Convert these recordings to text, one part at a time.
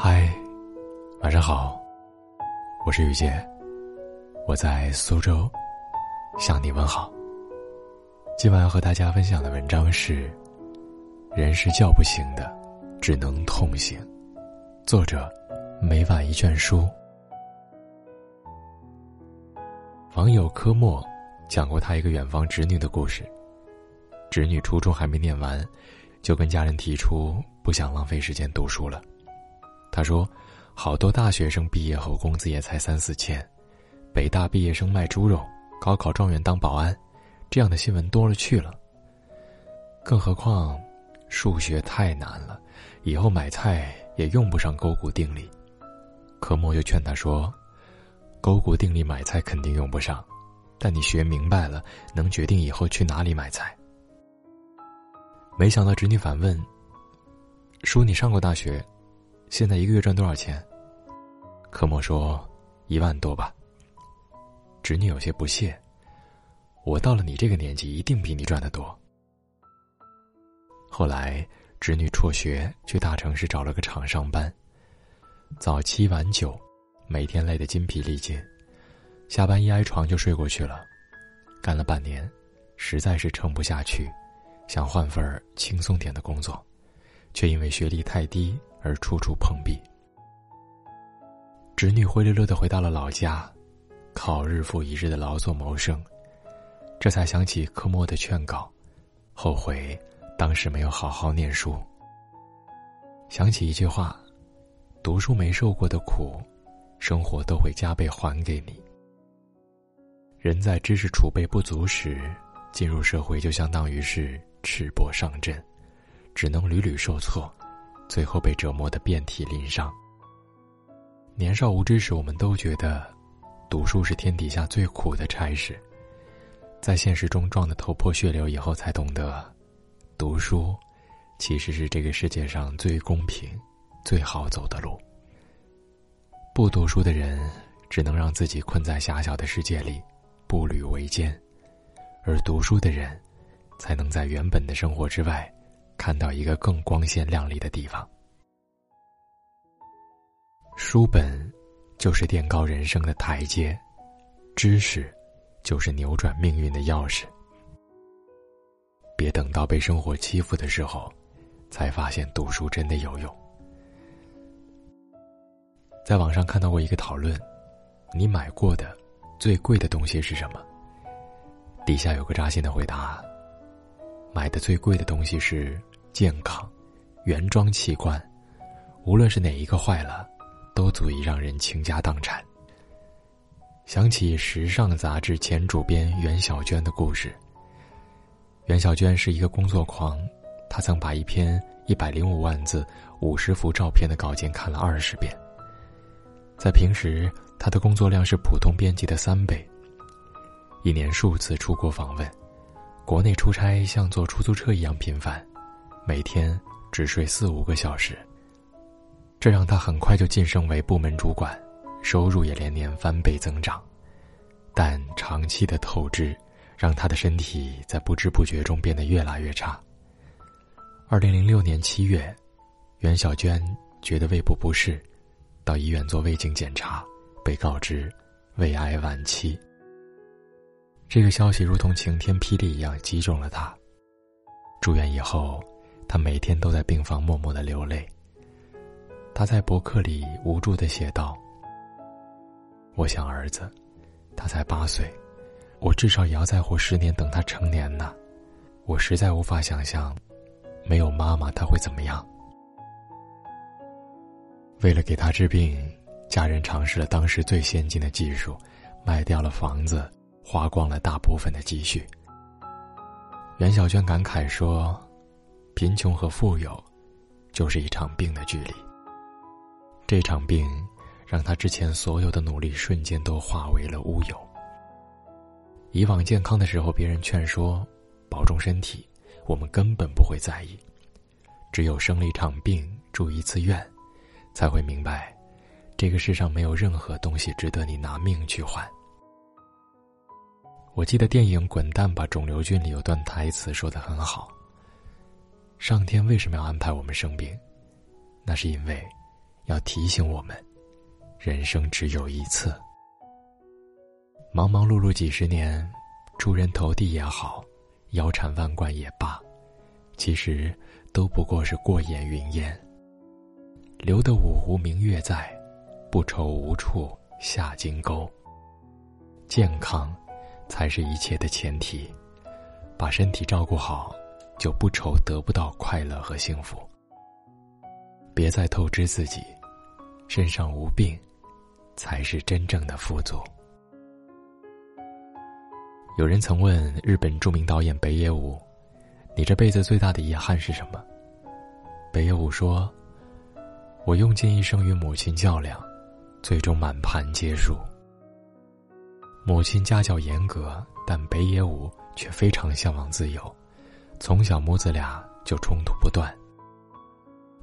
嗨，晚上好，我是雨杰，我在苏州向你问好。今晚要和大家分享的文章是：人是叫不醒的，只能痛醒。作者：每晚一卷书。网友科莫讲过他一个远方侄女的故事。侄女初中还没念完，就跟家人提出不想浪费时间读书了。他说：“好多大学生毕业后工资也才三四千，北大毕业生卖猪肉，高考状元当保安，这样的新闻多了去了。更何况，数学太难了，以后买菜也用不上勾股定理。”科莫就劝他说：“勾股定理买菜肯定用不上，但你学明白了，能决定以后去哪里买菜。”没想到侄女反问：“叔，你上过大学？”现在一个月赚多少钱？科莫说：“一万多吧。”侄女有些不屑：“我到了你这个年纪，一定比你赚的多。”后来，侄女辍学去大城市找了个厂上班，早七晚九，每天累得筋疲力尽，下班一挨床就睡过去了。干了半年，实在是撑不下去，想换份轻松点的工作，却因为学历太低。而处处碰壁。侄女灰溜溜的回到了老家，靠日复一日的劳作谋生，这才想起科莫的劝告，后悔当时没有好好念书。想起一句话：“读书没受过的苦，生活都会加倍还给你。”人在知识储备不足时，进入社会就相当于是赤膊上阵，只能屡屡受挫。最后被折磨得遍体鳞伤。年少无知时，我们都觉得，读书是天底下最苦的差事。在现实中撞得头破血流以后，才懂得，读书，其实是这个世界上最公平、最好走的路。不读书的人，只能让自己困在狭小的世界里，步履维艰；而读书的人，才能在原本的生活之外。看到一个更光鲜亮丽的地方。书本就是垫高人生的台阶，知识就是扭转命运的钥匙。别等到被生活欺负的时候，才发现读书真的有用。在网上看到过一个讨论：你买过的最贵的东西是什么？底下有个扎心的回答。买的最贵的东西是健康，原装器官，无论是哪一个坏了，都足以让人倾家荡产。想起时尚杂志前主编袁小娟的故事。袁小娟是一个工作狂，她曾把一篇一百零五万字、五十幅照片的稿件看了二十遍。在平时，她的工作量是普通编辑的三倍，一年数次出国访问。国内出差像坐出租车一样频繁，每天只睡四五个小时。这让他很快就晋升为部门主管，收入也连年翻倍增长。但长期的透支，让他的身体在不知不觉中变得越来越差。二零零六年七月，袁小娟觉得胃部不适，到医院做胃镜检查，被告知胃癌晚期。这个消息如同晴天霹雳一样击中了他。住院以后，他每天都在病房默默的流泪。他在博客里无助的写道：“我想儿子，他才八岁，我至少也要再活十年等他成年呢。我实在无法想象，没有妈妈他会怎么样。”为了给他治病，家人尝试了当时最先进的技术，卖掉了房子。花光了大部分的积蓄。袁小娟感慨说：“贫穷和富有，就是一场病的距离。这场病，让他之前所有的努力瞬间都化为了乌有。以往健康的时候，别人劝说保重身体，我们根本不会在意；只有生了一场病，住一次院，才会明白，这个世上没有任何东西值得你拿命去换。”我记得电影《滚蛋吧，肿瘤君》里有段台词说的很好。上天为什么要安排我们生病？那是因为，要提醒我们：人生只有一次。忙忙碌碌几十年，出人头地也好，腰缠万贯也罢，其实都不过是过眼云烟。留得五湖明月在，不愁无处下金钩。健康，才是一切的前提。把身体照顾好，就不愁得不到快乐和幸福。别再透支自己，身上无病，才是真正的富足。有人曾问日本著名导演北野武：“你这辈子最大的遗憾是什么？”北野武说：“我用尽一生与母亲较量，最终满盘皆输。”母亲家教严格，但北野武却非常向往自由，从小母子俩就冲突不断。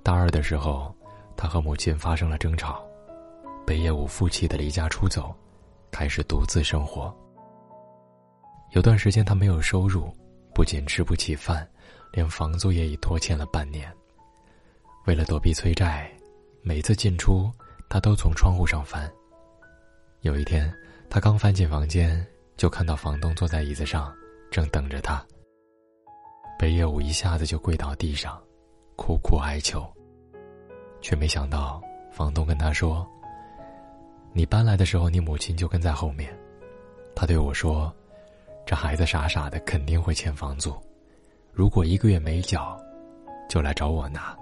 大二的时候，他和母亲发生了争吵，北野武负气的离家出走，开始独自生活。有段时间他没有收入，不仅吃不起饭，连房租也已拖欠了半年。为了躲避催债，每次进出他都从窗户上翻。有一天。他刚翻进房间，就看到房东坐在椅子上，正等着他。北野武一下子就跪到地上，苦苦哀求，却没想到房东跟他说：“你搬来的时候，你母亲就跟在后面。他对我说，这孩子傻傻的，肯定会欠房租，如果一个月没缴，就来找我拿。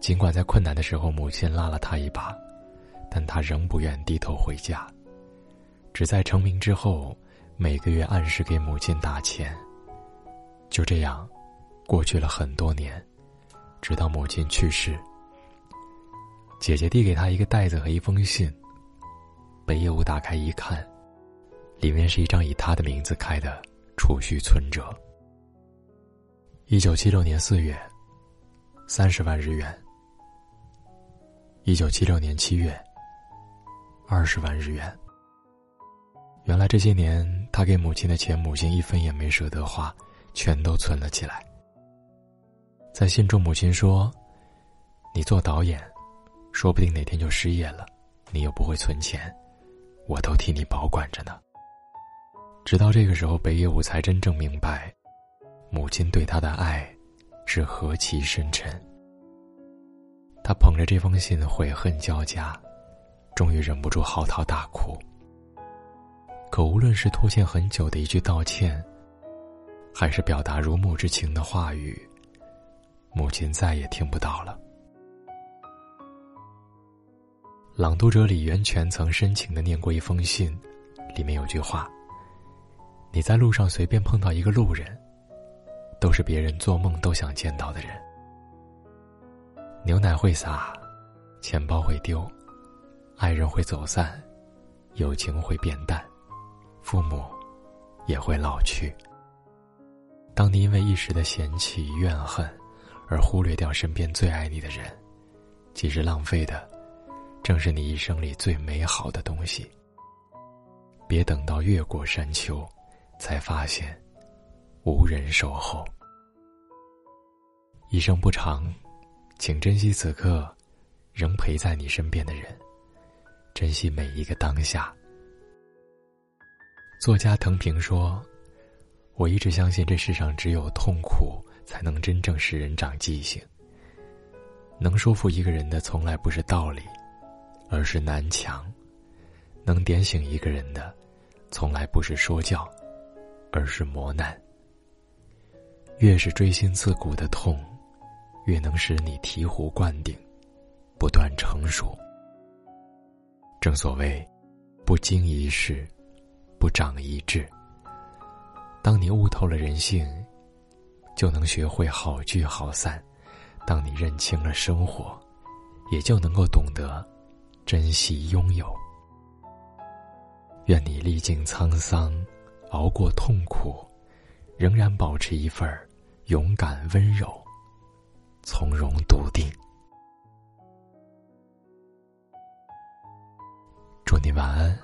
尽管在困难的时候，母亲拉了他一把。”但他仍不愿低头回家，只在成名之后，每个月按时给母亲打钱。就这样，过去了很多年，直到母亲去世。姐姐递给他一个袋子和一封信，北野武打开一看，里面是一张以他的名字开的储蓄存折。一九七六年四月，三十万日元。一九七六年七月。二十万日元。原来这些年，他给母亲的钱，母亲一分也没舍得花，全都存了起来。在信中，母亲说：“你做导演，说不定哪天就失业了，你又不会存钱，我都替你保管着呢。”直到这个时候，北野武才真正明白，母亲对他的爱是何其深沉。他捧着这封信，悔恨交加。终于忍不住嚎啕大哭。可无论是拖欠很久的一句道歉，还是表达如沐之情的话语，母亲再也听不到了。朗读者李源泉曾深情的念过一封信，里面有句话：“你在路上随便碰到一个路人，都是别人做梦都想见到的人。牛奶会洒，钱包会丢。”爱人会走散，友情会变淡，父母也会老去。当你因为一时的嫌弃、怨恨而忽略掉身边最爱你的人，其实浪费的正是你一生里最美好的东西。别等到越过山丘，才发现无人守候。一生不长，请珍惜此刻仍陪在你身边的人。珍惜每一个当下。作家藤平说：“我一直相信这世上只有痛苦才能真正使人长记性。能说服一个人的从来不是道理，而是南墙；能点醒一个人的，从来不是说教，而是磨难。越是锥心刺骨的痛，越能使你醍醐灌顶，不断成熟。”正所谓，不经一事，不长一智。当你悟透了人性，就能学会好聚好散；当你认清了生活，也就能够懂得珍惜拥有。愿你历经沧桑，熬过痛苦，仍然保持一份勇敢、温柔、从容、笃定。祝你晚安。